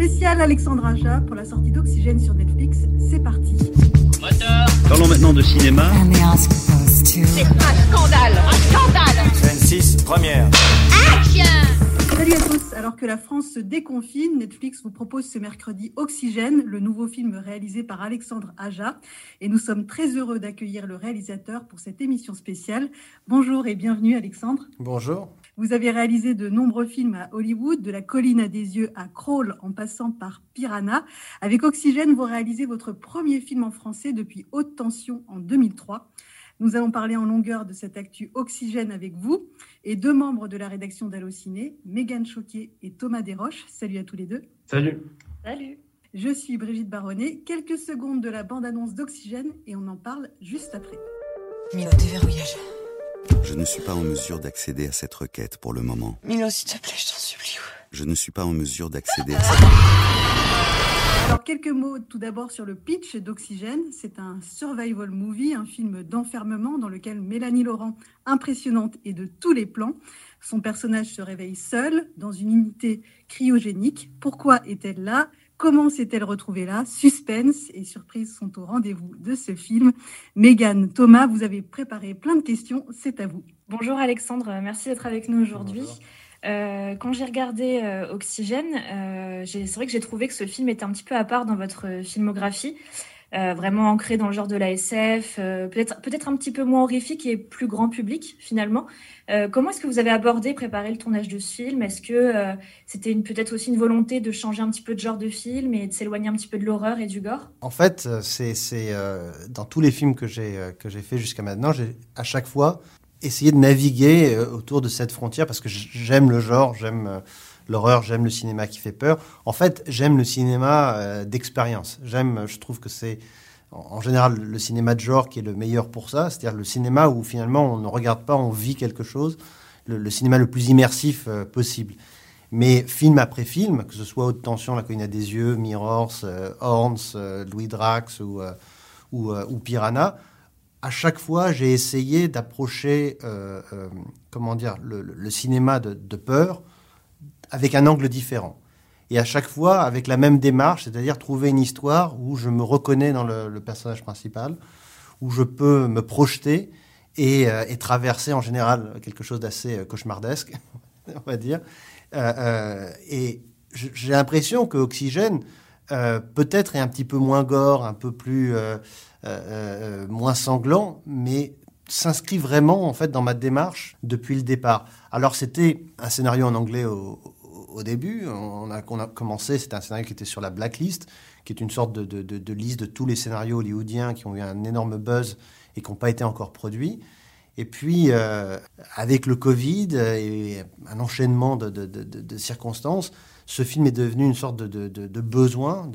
Spécial Alexandre Aja pour la sortie d'Oxygène sur Netflix. C'est parti. Moteur. Parlons maintenant de cinéma. To? C'est un scandale Un scandale Scène 6, première. Action Salut à tous. Alors que la France se déconfine, Netflix vous propose ce mercredi Oxygène, le nouveau film réalisé par Alexandre Aja. Et nous sommes très heureux d'accueillir le réalisateur pour cette émission spéciale. Bonjour et bienvenue Alexandre. Bonjour. Vous avez réalisé de nombreux films à Hollywood, de La colline à des yeux à Crawl en passant par Piranha. Avec Oxygène, vous réalisez votre premier film en français depuis Haute Tension en 2003. Nous allons parler en longueur de cette actu Oxygène avec vous et deux membres de la rédaction d'Allociné, Mégane Choquet et Thomas Desroches. Salut à tous les deux. Salut. Salut Je suis Brigitte Baronnet. Quelques secondes de la bande-annonce d'Oxygène et on en parle juste après. Milo, déverrouillage. Je ne suis pas en mesure d'accéder à cette requête pour le moment. Milo, s'il te plaît, je t'en supplie. Je ne suis pas en mesure d'accéder à cette... Alors, quelques mots tout d'abord sur le pitch d'Oxygène. C'est un survival movie, un film d'enfermement dans lequel Mélanie Laurent, impressionnante et de tous les plans, son personnage se réveille seul dans une unité cryogénique. Pourquoi est-elle là? Comment s'est-elle retrouvée là? Suspense et surprise sont au rendez-vous de ce film. Mégane, Thomas, vous avez préparé plein de questions, c'est à vous. Bonjour Alexandre, merci d'être avec nous aujourd'hui. Euh, quand j'ai regardé euh, Oxygène, euh, j'ai- c'est vrai que j'ai trouvé que ce film était un petit peu à part dans votre filmographie, euh, vraiment ancré dans le genre de la SF, euh, peut-être peut-être un petit peu moins horrifique et plus grand public finalement. Euh, comment est-ce que vous avez abordé, préparé le tournage de ce film? Est-ce que c'était peut-être aussi une volonté de changer un petit peu de genre de film et de s'éloigner un petit peu de l'horreur et du gore? En fait, c'est dans tous les films que j'ai que j'ai fait jusqu'à maintenant, j'ai à chaque fois essayé de naviguer autour de cette frontière parce que j'aime le genre, j'aime l'horreur, j'aime le cinéma qui fait peur. En fait, j'aime le cinéma euh, d'expérience. J'aime, je trouve que c'est en général le cinéma de genre qui est le meilleur pour ça, c'est-à-dire le cinéma où finalement on ne regarde pas, on vit quelque chose, le, cinéma le plus immersif euh, possible. Mais film après film, que ce soit Haute Tension, La colline à des yeux, Mirrors, euh, Horns, euh, Louis Drax ou, ou, ou Piranha, à chaque fois j'ai essayé d'approcher, comment dire, le, cinéma de peur avec un angle différent. Et à chaque fois avec la même démarche, c'est-à-dire trouver une histoire où je me reconnais dans le, personnage principal, où je peux me projeter et, euh, traverser en général quelque chose d'assez euh, cauchemardesque, on va dire. Euh, et j'ai l'impression que Oxygène, peut-être est un petit peu moins gore, un peu plus moins sanglant, mais s'inscrit vraiment en fait dans ma démarche depuis le départ. Alors c'était un scénario en anglais au, au- début. On a, on a commencé, c'était un scénario qui était sur la blacklist, qui est une sorte de, liste de tous les scénarios hollywoodiens qui ont eu un énorme buzz et qui n'ont pas été encore produits. Et puis, euh, avec le Covid et un enchaînement de, circonstances, ce film est devenu une sorte de, besoin.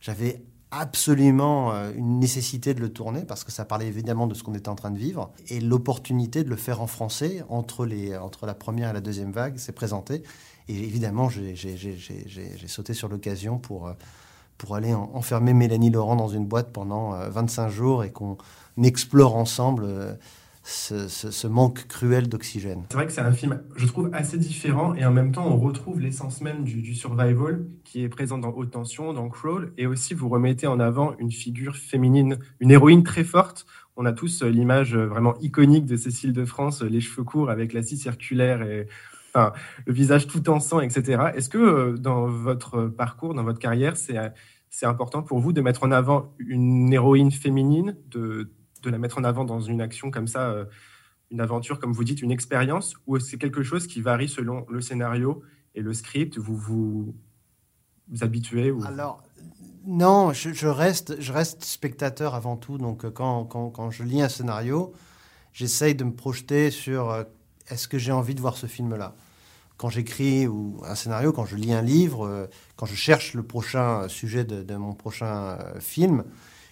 J'avais absolument euh, une nécessité de le tourner parce que ça parlait évidemment de ce qu'on était en train de vivre. Et l'opportunité de le faire en français entre la première et la deuxième vague s'est présentée. Et évidemment, j'ai sauté sur l'occasion pour, euh, pour aller en- enfermer Mélanie Laurent dans une boîte pendant euh, 25 jours et qu'on explore ensemble euh, ce, manque cruel d'oxygène. C'est vrai que c'est un film, je trouve, assez différent et en même temps, on retrouve l'essence même du, du survival qui est présent dans Haute Tension, dans Crawl, et aussi vous remettez en avant une figure féminine, une héroïne très forte. On a tous euh, l'image euh, vraiment iconique de Cécile de France, euh, les cheveux courts avec la scie circulaire et le visage tout en sang, etc. Est-ce que euh, dans votre parcours, dans votre carrière, c'est euh, c'est important pour vous de mettre en avant une héroïne féminine, de, la mettre en avant dans une action comme ça euh, une aventure, comme vous dites, une expérience, ou c'est quelque chose qui varie selon le scénario et le script? Vous vous, habituez. Alors, non, je, reste, spectateur avant tout. Donc, quand, quand, je lis un scénario, j'essaye de me projeter sur est-ce que j'ai envie de voir ce film-là? Quand j'écris ou un scénario, quand je lis un livre, euh, quand je cherche le prochain sujet de, mon prochain euh, film,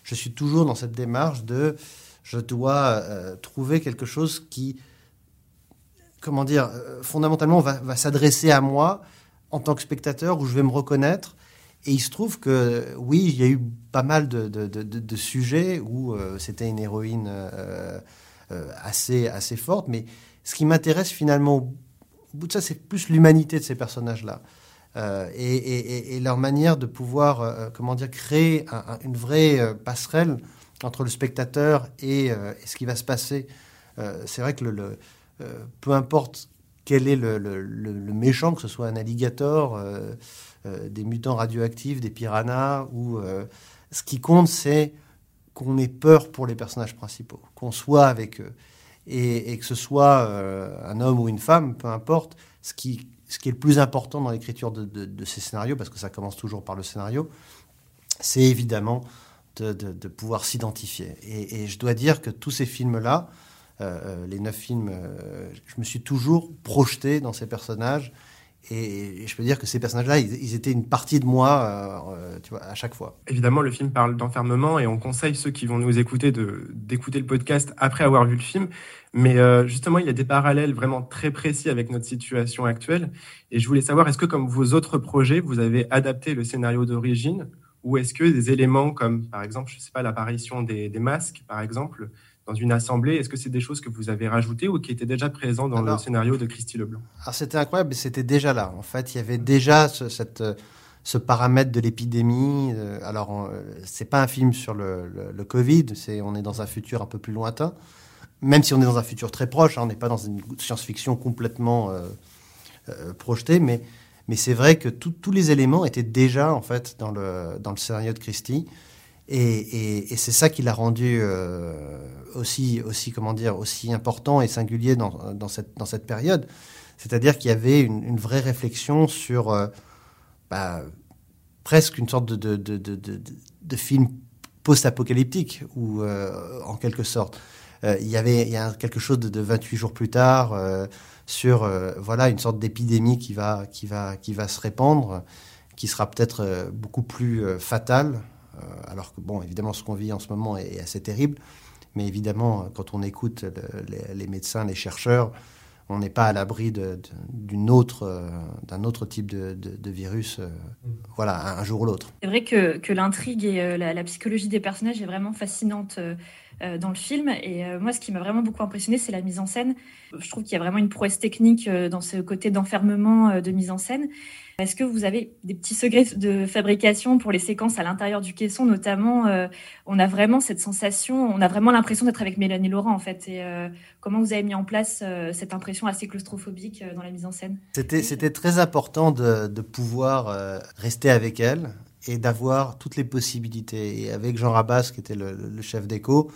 je suis toujours dans cette démarche de je dois euh, trouver quelque chose qui, comment dire, fondamentalement va, s'adresser à moi en tant que spectateur, où je vais me reconnaître. Et il se trouve que, oui, il y a eu pas mal de, de, de, sujets où c'était une héroïne assez, assez forte, mais ce qui m'intéresse finalement, bout de ça, c'est plus l'humanité de ces personnages-là. euh, et, leur manière de pouvoir, euh, comment dire, créer un- un- une vraie euh, passerelle entre le spectateur et, euh, ce qui va se passer. Euh, c'est vrai que le, euh, peu importe quel est le, le- méchant, que ce soit un alligator, euh, euh, des mutants radioactifs, des piranhas, ou euh, ce qui compte, c'est qu'on ait peur pour les personnages principaux, qu'on soit avec eux, et, que ce soit euh, un homme ou une femme, peu importe. Ce qui, ce qui est le plus important dans l'écriture de, ces scénarios, parce que ça commence toujours par le scénario, c'est évidemment de, pouvoir s'identifier. Et, je dois dire que tous ces films-là, euh, euh, les neuf films, je me suis toujours projeté dans ces personnages. Et, je peux dire que ces personnages-là, ils, étaient une partie de moi, euh, euh, tu vois, à chaque fois. Évidemment, le film parle d'enfermement et on conseille ceux qui vont nous écouter d'écouter le podcast après avoir vu le film. Mais euh, justement, il y a des parallèles vraiment très précis avec notre situation actuelle. Et je voulais savoir, est-ce que comme vos autres projets, vous avez adapté le scénario d'origine ou est-ce que des éléments comme, par exemple, je sais pas, l'apparition des masques, par exemple, dans une assemblée, est-ce que c'est des choses que vous avez rajoutées ou qui étaient déjà présentes dans Alors- le scénario de Christy Leblanc? Alors c'était incroyable, c'était déjà là. En fait, il y avait déjà ce, cette, euh, ce paramètre de l'épidémie. Euh, Alors, euh, c'est pas un film sur le, le, le Covid, c'est on est dans un futur un peu plus lointain. Même si on est dans un futur très proche, hein, on n'est pas dans une science-fiction complètement euh, euh, projetée, mais, mais c'est vrai que tout- tous les éléments étaient déjà en fait dans le, dans le scénario de Christie. Et, c'est ça qui l'a rendu euh, aussi, comment dire, aussi important et singulier dans, cette, période. C'est-à-dire qu'il y avait une, vraie réflexion sur euh, bah, presque une sorte de, film post-apocalyptique, ou euh, en quelque sorte. Euh, il y avait a quelque chose de, de 28 jours plus tard sur voilà une sorte d'épidémie qui va, qui, va, qui va se répandre, qui sera peut-être beaucoup plus fatale, alors que, bon, évidemment, ce qu'on vit en ce moment est, est assez terrible. Mais évidemment, quand on écoute le- les, les médecins, les chercheurs, on n'est pas à l'abri autre, euh, d'un autre type de, de- de virus, euh, voilà, un, un jour ou l'autre. C'est vrai que, que l'intrigue et euh, la, la psychologie des personnages est vraiment fascinante euh, dans le film. Et euh, moi, ce qui m'a vraiment beaucoup impressionné, c'est la mise en scène. Je trouve qu'il y a vraiment une prouesse technique euh, dans ce côté d'enfermement euh, de mise en scène. Est-ce que vous avez des petits secrets de fabrication pour les séquences à l'intérieur du caisson, notamment euh, On a vraiment cette sensation, on a vraiment l'impression d'être avec Mélanie Laurent, en fait. Et euh, comment vous avez mis en place euh, cette impression assez claustrophobique euh, dans la mise en scène? C'était, très important de, pouvoir euh, rester avec elle et d'avoir toutes les possibilités. Et avec Jean Rabas, qui était le, chef d'écho,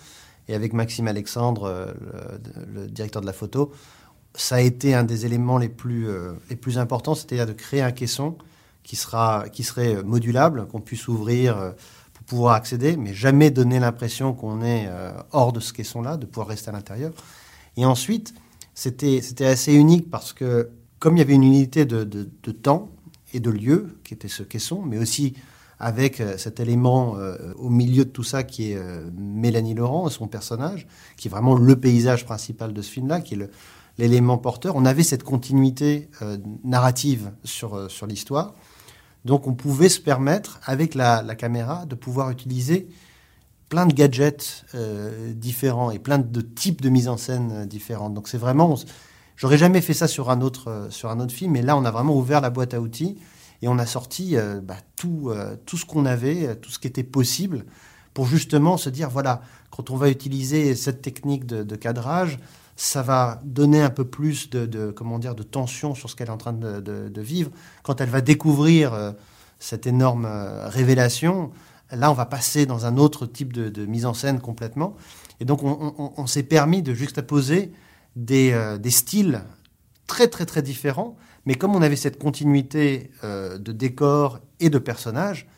et avec Maxime Alexandre, euh, le, directeur de la photo, ça a été un des éléments les plus, euh, les plus importants, c'est-à-dire de créer un caisson qui, sera, qui serait modulable, qu'on puisse ouvrir euh, pour pouvoir accéder, mais jamais donner l'impression qu'on est euh, hors de ce caisson-là, de pouvoir rester à l'intérieur. Et ensuite, c'était assez unique parce que comme il y avait une unité de- de temps et de lieu, qui était ce caisson, mais aussi avec euh, cet élément euh, au milieu de tout ça qui est euh, Mélanie Laurent et son personnage, qui est vraiment le paysage principal de ce film-là, qui est l'élément porteur, on avait cette continuité narrative sur, sur l'histoire. Donc on pouvait se permettre, avec la, caméra, de pouvoir utiliser plein de gadgets différents et plein de types de mise en scène différentes. Donc c'est vraiment, on j'aurais jamais fait ça sur un autre sur un autre film, mais là on a vraiment ouvert la boîte à outils et on a sorti euh, bah, tout euh, tout ce qu'on avait, euh, tout ce qui était possible pour justement se dire voilà quand on va utiliser cette technique de, cadrage, ça va donner un peu plus de, comment dire de tension sur ce qu'elle est en train de, vivre quand elle va découvrir cette énorme révélation. Là, on va passer dans un autre type de, mise en scène complètement. Et donc, on, s'est permis de juxtaposer des, des styles très, très, très différents. Mais comme on avait cette continuité euh, de décor et de personnages,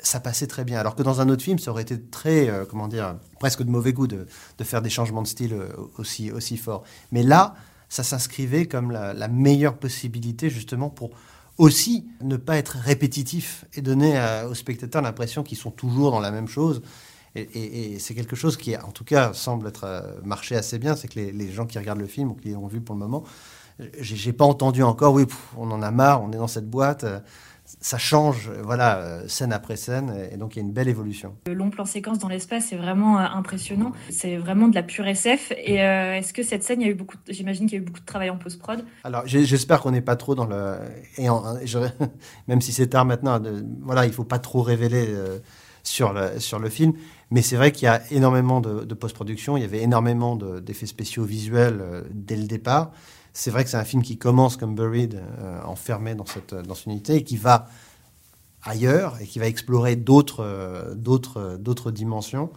ça passait très bien. Alors que dans un autre film, ça aurait été très, euh, comment dire, presque de mauvais goût de, de faire des changements de style euh, aussi, aussi forts. Mais là, ça s'inscrivait comme la, meilleure possibilité justement pour aussi ne pas être répétitif et donner aux spectateurs l'impression qu'ils sont toujours dans la même chose. Et, et- c'est quelque chose qui, en tout cas, semble être marché assez bien. C'est que les, les gens qui regardent le film ou qui l'ont vu pour le moment, j'ai pas entendu encore. Oui, pff, on en a marre. On est dans cette boîte. euh, ça change, voilà, euh, scène après scène, et donc il y a une belle évolution. Le long plan séquence dans l'espace est vraiment euh, impressionnant. C'est vraiment de la pure SF. Et euh, est-ce que cette scène, il y a eu beaucoup, de- j'imagine qu'il y a eu beaucoup de travail en post prod. Alors j'espère qu'on n'est pas trop dans le, et en- je- même si c'est tard maintenant, de- voilà, il faut pas trop révéler euh, sur le sur le film, mais c'est vrai qu'il y a énormément de, de post-production, il y avait énormément de- d'effets spéciaux visuels euh, dès le départ. C'est vrai que c'est un film qui commence comme Buried, euh, enfermé dans cette dans cette unité, et qui va ailleurs et qui va explorer d'autres euh, d'autres euh, d'autres dimensions.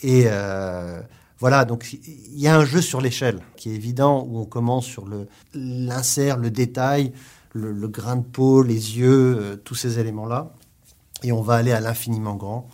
Et euh, voilà, donc il y a un jeu sur l'échelle qui est évident où on commence sur le l'insert, le détail, le, grain de peau, les yeux, euh, tous ces éléments-là, et on va aller à l'infiniment grand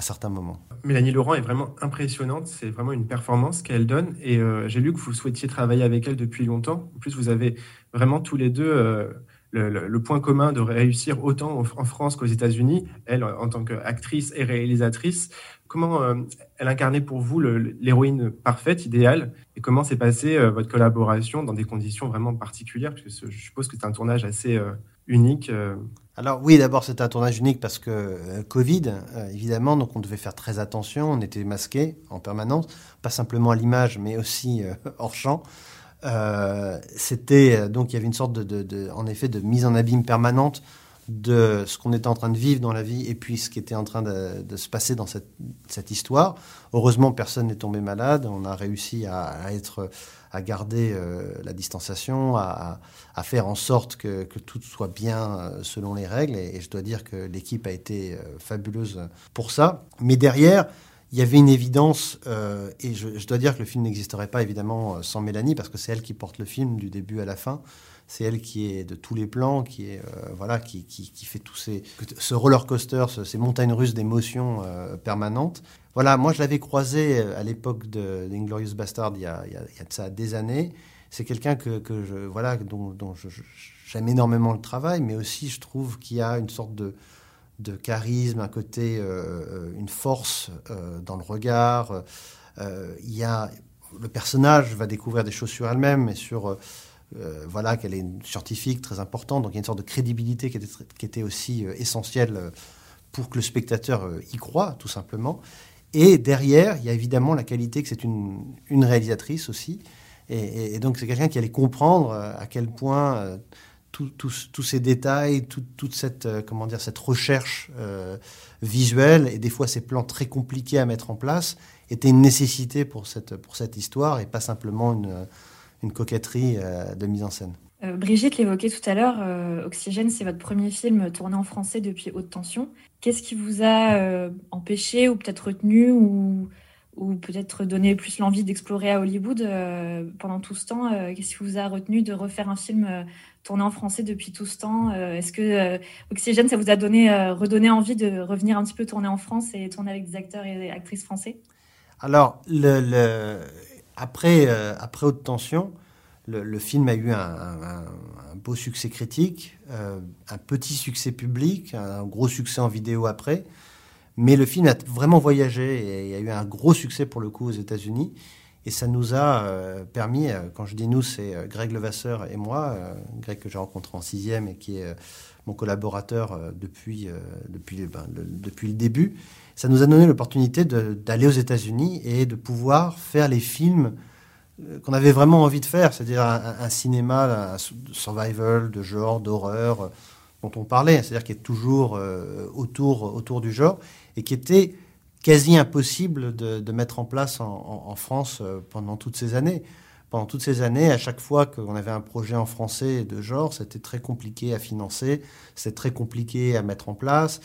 certains moments. Mélanie Laurent est vraiment impressionnante. C'est vraiment une performance qu'elle donne. Et euh, j'ai lu que vous souhaitiez travailler avec elle depuis longtemps. En plus, vous avez vraiment tous les deux euh, le, point commun de réussir autant en, France qu'aux États-Unis. Elle, en tant qu'actrice et réalisatrice, comment euh, elle incarnait pour vous l'héroïne parfaite, idéale? Et comment s'est passée votre collaboration dans des conditions vraiment particulières? Parce que je suppose que c'est un tournage assez unique. Alors oui, d'abord c'était un tournage unique parce que euh, Covid, euh, évidemment, donc on devait faire très attention, on était masqué en permanence, pas simplement à l'image, mais aussi euh, hors champ. C'était donc il y avait une sorte de, en effet, de mise en abîme permanente de ce qu'on était en train de vivre dans la vie et puis ce qui était en train de, se passer dans cette, histoire. Heureusement, personne n'est tombé malade. On a réussi à être, à garder euh, la distanciation, à, à faire en sorte que, que tout soit bien euh, selon les règles. Et, je dois dire que l'équipe a été euh, fabuleuse pour ça. Mais derrière, il y avait une évidence, et je, dois dire que le film n'existerait pas évidemment sans Mélanie, parce que c'est elle qui porte le film du début à la fin. C'est elle qui est de tous les plans, qui est euh, voilà, qui, qui, qui fait tous ces ce roller coaster, ce- ces montagnes russes d'émotions euh, permanentes. Voilà, moi je l'avais croisée euh, à l'époque d'Inglorious Bastard il y a, il y a, de ça des années. C'est quelqu'un que, que voilà dont, dont j'aime énormément le travail, mais aussi je trouve qu'il y a une sorte de de charisme, un côté, une force dans le regard. Il y a le personnage va découvrir des choses sur elle-même et sur euh, voilà qu'elle est une scientifique très importante. Donc il y a une sorte de crédibilité qui était, aussi euh, essentielle euh, pour que le spectateur y croit, tout simplement. Et derrière, il y a évidemment la qualité que c'est une, réalisatrice aussi. Et, donc c'est quelqu'un qui allait comprendre à quel point tous ces détails, tout- toute cette, comment dire, cette recherche visuelle et des fois ces plans très compliqués à mettre en place étaient une nécessité pour cette, pour cette histoire et pas simplement une, une coquetterie euh, de mise en scène. Euh, Brigitte l'évoquait tout à l'heure, euh, Oxygène, c'est votre premier film tourné en français depuis Haute Tension. Qu'est-ce qui vous a euh, empêché ou peut-être retenu ou, ou peut-être donné plus l'envie d'explorer à Hollywood pendant tout ce temps Qu'est-ce qui vous a retenu de refaire un film tourné en français depuis tout ce temps Est-ce que Oxygène, ça vous a donné, redonné envie de revenir un petit peu tourner en France et tourner avec des acteurs et actrices français? Alors, le, le- après, euh, après Haute Tension, le, film a eu un, beau succès critique, euh, un petit succès public, un gros succès en vidéo après. Mais le film a vraiment voyagé et a eu un gros succès pour le coup aux États-Unis. Et ça nous a euh, permis, quand je dis nous, c'est Greg Levasseur et moi, Greg que j'ai rencontré en sixième et qui est mon collaborateur depuis, ben, depuis le début. Ça nous a donné l'opportunité d'aller aux États-Unis et de pouvoir faire les films euh, qu'on avait vraiment envie de faire, c'est-à-dire un, cinéma de survival, de genre, d'horreur, euh, dont on parlait, c'est-à-dire qui est toujours euh, autour, autour du genre, et qui était quasi impossible de, mettre en place en, en- France pendant toutes ces années. Pendant toutes ces années, à chaque fois qu'on avait un projet en français de genre, c'était très compliqué à financer, c'était très compliqué à mettre en place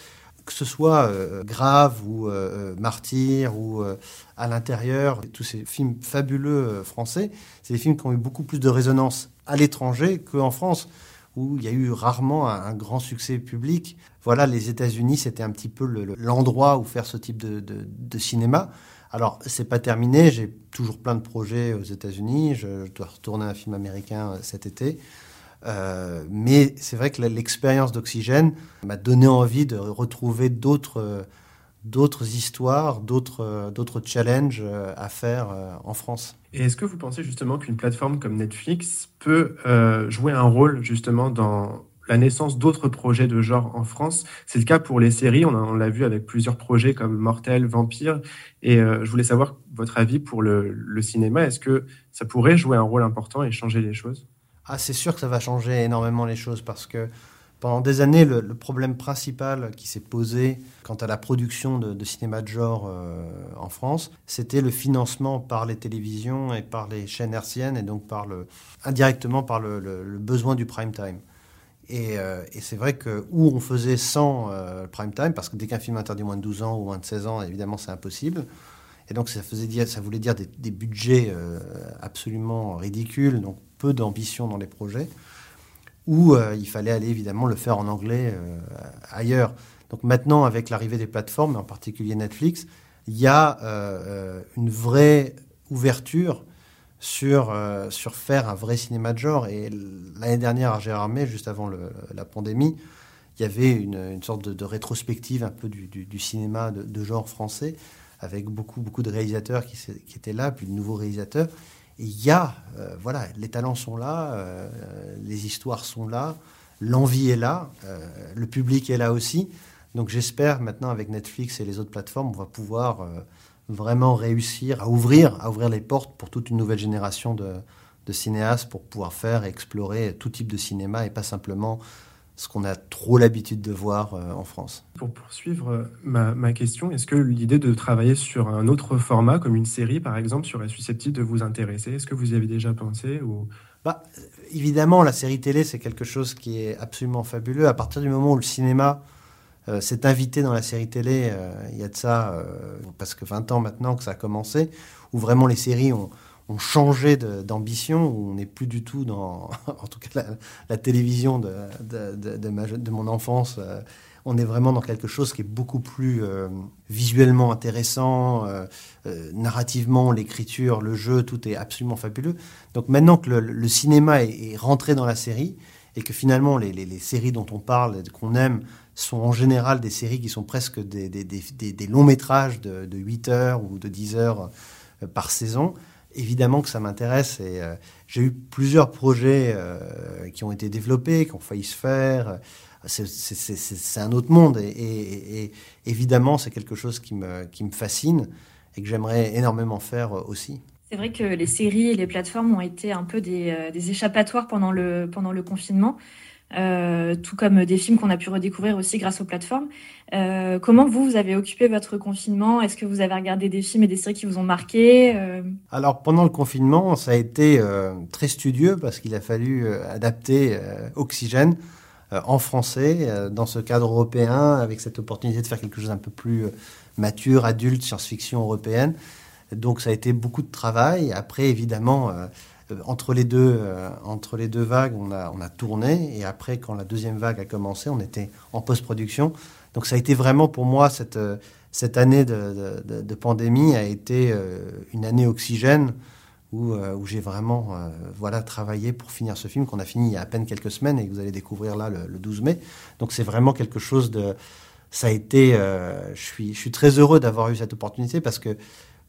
que ce soit euh, grave ou euh, euh, martyr ou euh, à l'intérieur, tous ces films fabuleux français, c'est des films qui ont eu beaucoup plus de résonance à l'étranger qu'en France, où il y a eu rarement un, grand succès public. Voilà, les États-Unis, c'était un petit peu le- le- l'endroit où faire ce type de, cinéma. Alors, c'est pas terminé, j'ai toujours plein de projets aux États-Unis, je, je dois retourner un film américain cet été. Euh, mais c'est vrai que l'expérience d'Oxygène m'a donné envie de retrouver d'autres d'autres histoires, d'autres d'autres challenges euh, à faire euh, en France. Et est-ce que vous pensez justement qu'une plateforme comme Netflix peut jouer un rôle justement dans la naissance d'autres projets de genre en France? C'est le cas pour les séries. On, l'a vu avec plusieurs projets comme Mortel, Vampire. Et je voulais savoir votre avis pour le cinéma. Est-ce que ça pourrait jouer un rôle important et changer les choses? Ah, c'est sûr que ça va changer énormément les choses parce que pendant des années, le, problème principal qui s'est posé quant à la production de, cinéma de genre euh, en France, c'était le financement par les télévisions et par les chaînes hertziennes et donc par le, indirectement par le, besoin du prime time. Euh, et, c'est vrai que où on faisait sans euh, prime time, parce que dès qu'un film interdit moins de 12 ans ou moins de 16 ans, évidemment c'est impossible. Et donc ça, faisait ça voulait dire des, des budgets absolument ridicules, donc peu d'ambition dans les projets où euh, il fallait aller évidemment le faire en anglais euh, ailleurs. Donc maintenant, avec l'arrivée des plateformes, en particulier Netflix, il y a euh, une vraie ouverture sur, sur faire un vrai cinéma de genre. Et l'année dernière, à Gérardmer, juste avant la pandémie, il y avait une, sorte de, rétrospective un peu du, cinéma de, genre français, avec beaucoup, beaucoup de réalisateurs qui, qui étaient là, puis de nouveaux réalisateurs il y a, euh, voilà, les talents sont là, euh, les histoires sont là, l'envie est là, euh, le public est là aussi. Donc j'espère maintenant avec Netflix et les autres plateformes, on va pouvoir vraiment réussir à ouvrir, à ouvrir les portes pour toute une nouvelle génération de, de cinéastes pour pouvoir faire et explorer tout type de cinéma et pas simplement ce qu'on a trop l'habitude de voir euh, en France. Pour poursuivre euh, ma, question, est-ce que l'idée de travailler sur un autre format, comme une série par exemple, serait susceptible de vous intéresser? Est-ce que vous y avez déjà pensé ou... bah, Évidemment, la série télé, c'est quelque chose qui est absolument fabuleux. À partir du moment où le cinéma euh, s'est invité dans la série télé, il y a de ça, parce que 20 ans maintenant que ça a commencé, où vraiment les séries ont ont changé d'ambition, où on n'est plus du tout dans, en tout cas, la, télévision de, de, de, mon enfance. Euh, on est vraiment dans quelque chose qui est beaucoup plus euh, visuellement intéressant, euh, narrativement, l'écriture, le jeu, tout est absolument fabuleux. Donc maintenant que le, cinéma est, rentré dans la série, et que finalement les, les, séries dont on parle, qu'on aime, sont en général des séries qui sont presque des, des, des, des longs métrages de, de, 8 heures ou de 10 heures par saison, évidemment que ça m'intéresse et euh, j'ai eu plusieurs projets euh, qui ont été développés, qui ont failli se faire. C'est un autre monde et, évidemment c'est quelque chose qui me, qui me fascine et que j'aimerais énormément faire aussi. C'est vrai que les séries et les plateformes ont été un peu des, euh, des échappatoires pendant le, pendant le confinement. Euh, tout comme des films qu'on a pu redécouvrir aussi grâce aux plateformes. Euh, comment vous, vous avez occupé votre confinement? Est-ce que vous avez regardé des films et des séries qui vous ont marqué euh? Alors pendant le confinement, ça a été très studieux parce qu'il a fallu adapter Oxygène en français dans ce cadre européen avec cette opportunité de faire quelque chose un peu plus mature, adulte, science-fiction européenne. Donc ça a été beaucoup de travail. Après, évidemment, entre les deux, euh, entre les deux vagues, on a, tourné. Et après, quand la deuxième vague a commencé, on était en post-production. Donc ça a été vraiment pour moi, cette, euh, cette année de, pandémie a été une année oxygène où, j'ai vraiment voilà, travaillé pour finir ce film qu'on a fini il y a à peine quelques semaines et que vous allez découvrir là le, le 12 mai. Donc c'est vraiment quelque chose de... Ça a été... je suis très heureux d'avoir eu cette opportunité parce que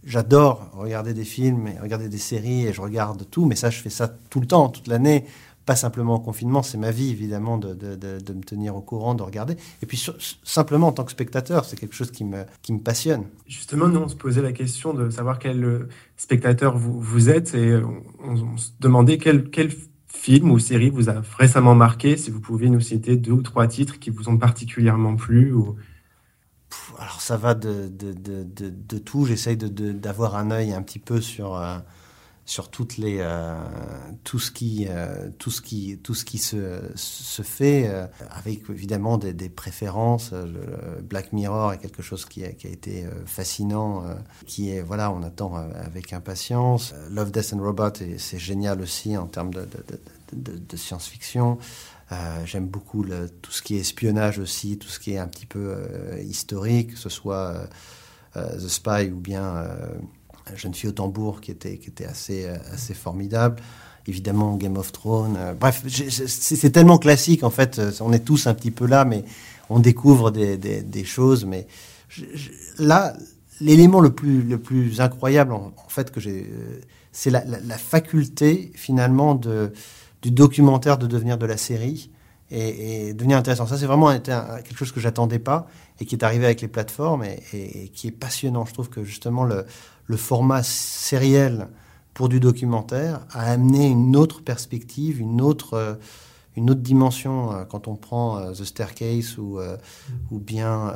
J'adore regarder des films et regarder des séries et je regarde tout, mais ça, je fais ça tout le temps, toute l'année. Pas simplement en confinement, c'est ma vie évidemment de, me tenir au courant, de regarder. Et puis simplement en tant que spectateur, c'est quelque chose qui me, qui me passionne. Justement, nous, on se posait la question de savoir quel euh, spectateur vous, vous êtes et on, se demandait quel, quel film ou série vous a récemment marqué, si vous pouviez nous citer deux ou trois titres qui vous ont particulièrement plu ou alors ça va de, de, de, tout. J'essaye d'avoir un œil un petit peu sur, euh, sur toutes les, euh, tout ce qui, euh, tout ce qui, tout ce qui se, se fait, avec évidemment des, des préférences. Black Mirror est quelque chose qui a, qui a été fascinant, qui est, voilà, on attend avec impatience. Love, Death and Robot, c'est génial aussi en termes de, de science-fiction. Euh, j'aime beaucoup tout ce qui est espionnage aussi, tout ce qui est un petit peu euh, historique, que ce soit euh, The Spy ou bien Jeune fille au tambour qui était, qui était assez, assez formidable. Évidemment, Game of Thrones. bref, c'est tellement classique en fait. On est tous un petit peu là, mais on découvre des, des, choses. Mais là, l'élément le plus, le plus incroyable en, fait que j'ai, c'est la, faculté finalement de du documentaire de devenir de la série. et, devenir intéressant. Ça, c'est vraiment quelque chose que j'attendais pas et qui est arrivé avec les plateformes et, qui est passionnant. Je trouve que justement le, format sériel pour du documentaire a amené une autre perspective, une autre, euh, une autre dimension euh, quand on prend euh, The Staircase ou, ou bien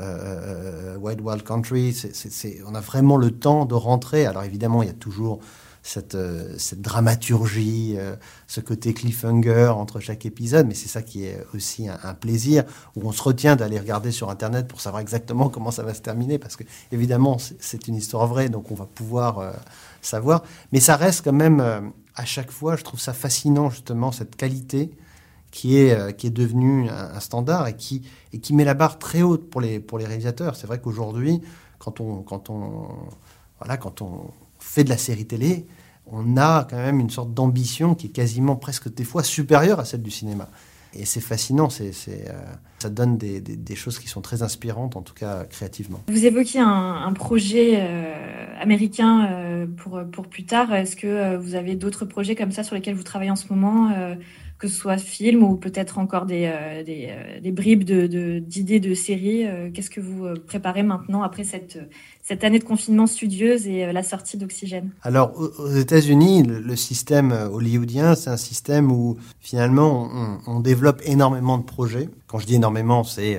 Wild Wild Country. C'est- on a vraiment le temps de rentrer. Alors évidemment, il y a toujours cette, euh, cette dramaturgie, euh, ce côté cliffhanger entre chaque épisode, mais c'est ça qui est aussi un, plaisir, où on se retient d'aller regarder sur Internet pour savoir exactement comment ça va se terminer, parce que évidemment c'est- une histoire vraie, donc on va pouvoir euh, savoir. Mais ça reste quand même, à chaque fois, je trouve ça fascinant justement, cette qualité qui est, qui est un standard et qui, et qui met la barre très haute pour les, pour les réalisateurs. C'est vrai qu'aujourd'hui, quand on, quand, on, voilà, quand on fait de la série télé, on a quand même une sorte d'ambition qui est quasiment presque des fois supérieure à celle du cinéma. Et c'est fascinant, c'est, euh, ça donne des, choses qui sont très inspirantes, en tout cas créativement. Vous évoquiez un, projet euh, américain euh, pour, pour plus tard. Est-ce que vous avez d'autres projets comme ça sur lesquels vous travaillez en ce moment, que soit film ou peut-être encore des, euh, euh, bribes de, de- d'idées de, séries euh, Qu'est-ce que vous préparez maintenant après cette, année de confinement studieuse et la sortie d'Oxygène? Alors, aux États-Unis, le, système hollywoodien, c'est un système où finalement on, développe énormément de projets. Quand je dis énormément, c'est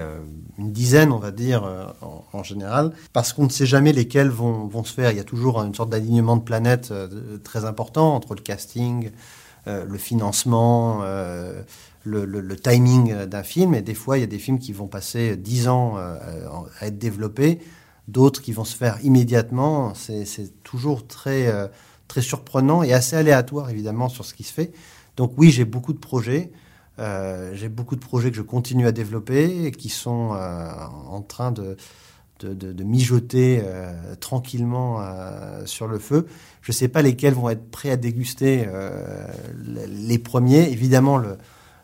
une dizaine, on va dire, en, général, parce qu'on ne sait jamais lesquels vont, se faire. Il y a toujours une sorte d'alignement de planètes très important entre le casting, le financement, euh, le, timing d'un film. Et des fois, il y a des films qui vont passer dix ans euh, à être développés d'autres qui vont se faire immédiatement. C'est toujours très, euh, très surprenant et assez aléatoire, évidemment, sur ce qui se fait. Donc oui, j'ai beaucoup de projets. Euh, j'ai beaucoup de projets que je continue à développer et qui sont euh, en train de, de, mijoter euh, tranquillement euh, sur le feu. Je ne sais pas lesquels vont être prêts à déguster euh, les- premiers. Évidemment,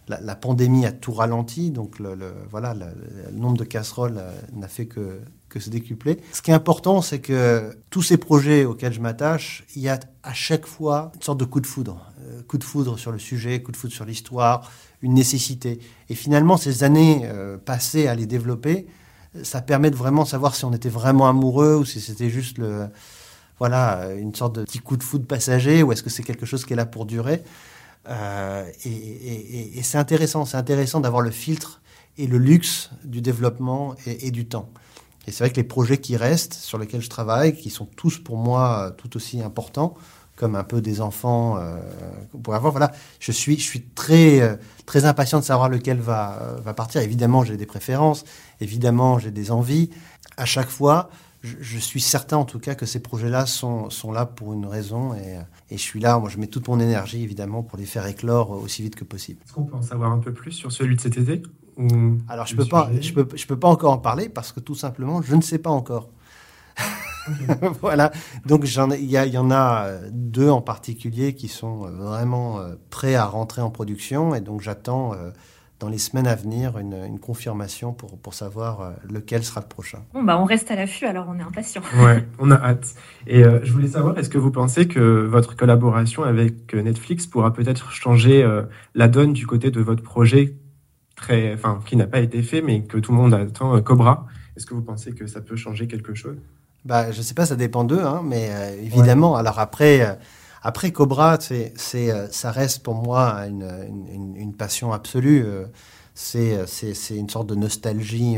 la, pandémie a tout ralenti, donc le, voilà, le, nombre de casseroles n'a fait que, se décupler. Ce qui est important, c'est que tous ces projets auxquels je m'attache, il y a à chaque fois une sorte de coup de foudre. Coup de foudre sur le sujet, coup de foudre sur l'histoire, une nécessité. Et finalement, ces années passées à les développer, ça permet de vraiment savoir si on était vraiment amoureux ou si c'était juste le, voilà, une sorte de petit coup de foudre passager ou est-ce que c'est quelque chose qui est là pour durer. Euh, et c'est intéressant, c'est intéressant d'avoir le filtre et le luxe du développement et, et du temps. Et c'est vrai que les projets qui restent, sur lesquels je travaille, qui sont tous pour moi euh, tout aussi importants, comme un peu des enfants euh, qu'on pourrait avoir, voilà, je suis, je suis très, euh, très impatient de savoir lequel va, euh, va partir. Évidemment, j'ai des préférences, évidemment, j'ai des envies. À chaque fois, je, je suis certain en tout cas que ces projets-là sont, sont là pour une raison et, et je suis là, moi je mets toute mon énergie évidemment pour les faire éclore aussi vite que possible. Est-ce qu'on peut en savoir un peu plus sur celui de cet été ou Alors je le peux pas, je peux, je peux pas encore en parler parce que tout simplement je ne sais pas encore. voilà, donc j'en ai- il y, en a euh, deux en particulier qui sont euh, vraiment euh, prêts à rentrer en production et donc j'attends dans les semaines à venir une, une confirmation pour, pour savoir lequel sera le prochain. Bon, bah, on reste à l'affût, alors on est impatient. Ouais, on a hâte. Et euh, je voulais savoir, est-ce que vous pensez que votre collaboration avec Netflix pourra peut-être changer euh, la donne du côté de votre projet très, enfin, qui n'a pas été fait, mais que tout le monde attend, euh, Cobra? Est-ce que vous pensez que ça peut changer quelque chose? Bah, je sais pas, ça dépend d'eux, hein, mais euh, évidemment. Alors après, euh, après Cobra, c'est, c'est, euh, ça reste pour moi une, une, une passion absolue. c'est, c'est, c'est une sorte de nostalgie.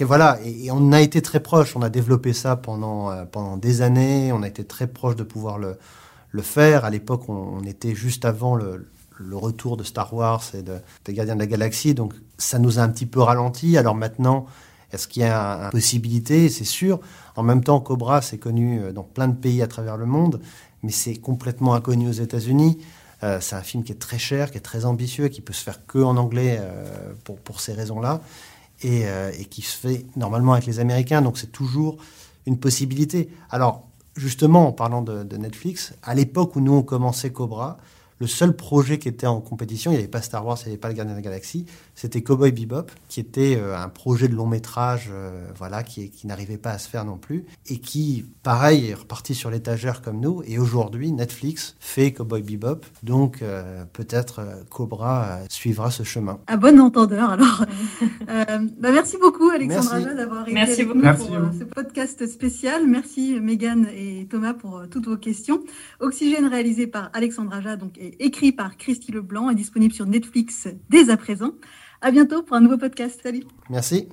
voilà, et, et on a été très proche. On a développé ça pendant pendant des années. On a été très proche de pouvoir le le faire. À l'époque, on, on était juste avant le le retour de Star Wars et de, des Gardiens de la Galaxie, donc ça nous a un petit peu ralenti. Alors maintenant, est-ce qu'il y a une possibilité C'est sûr. En même temps, Cobra, c'est connu euh, dans plein de pays à travers le monde, mais c'est complètement inconnu aux États-Unis. Euh, c'est un film qui est très cher, qui est très ambitieux, qui peut se faire que en anglais euh, pour, pour ces raisons-là, et, et qui se fait normalement avec les Américains. Donc c'est toujours une possibilité. Alors justement, en parlant de, de Netflix, à l'époque où nous on commençait Cobra, le seul projet qui était en compétition, il n'y avait pas Star Wars, il n'y avait pas le Gardien de la Galaxie, c'était Cowboy Bebop, qui était euh, un projet de long métrage, euh, voilà, qui, qui n'arrivait pas à se faire non plus, et qui, pareil, est reparti sur l'étagère comme nous. Et aujourd'hui, Netflix fait Cowboy Bebop, donc euh, peut-être euh, Cobra euh, suivra ce chemin. À bon entendeur, alors. Euh, bah, merci beaucoup. Aja, d'avoir été Merci avec beaucoup. nous Merci pour euh, ce podcast spécial. Merci, Megan et Thomas, pour euh, toutes vos questions. Oxygène, réalisé par Alexandre Aja, donc, et écrit par Christy Leblanc, est disponible sur Netflix dès à présent. À bientôt pour un nouveau podcast. Salut. Merci.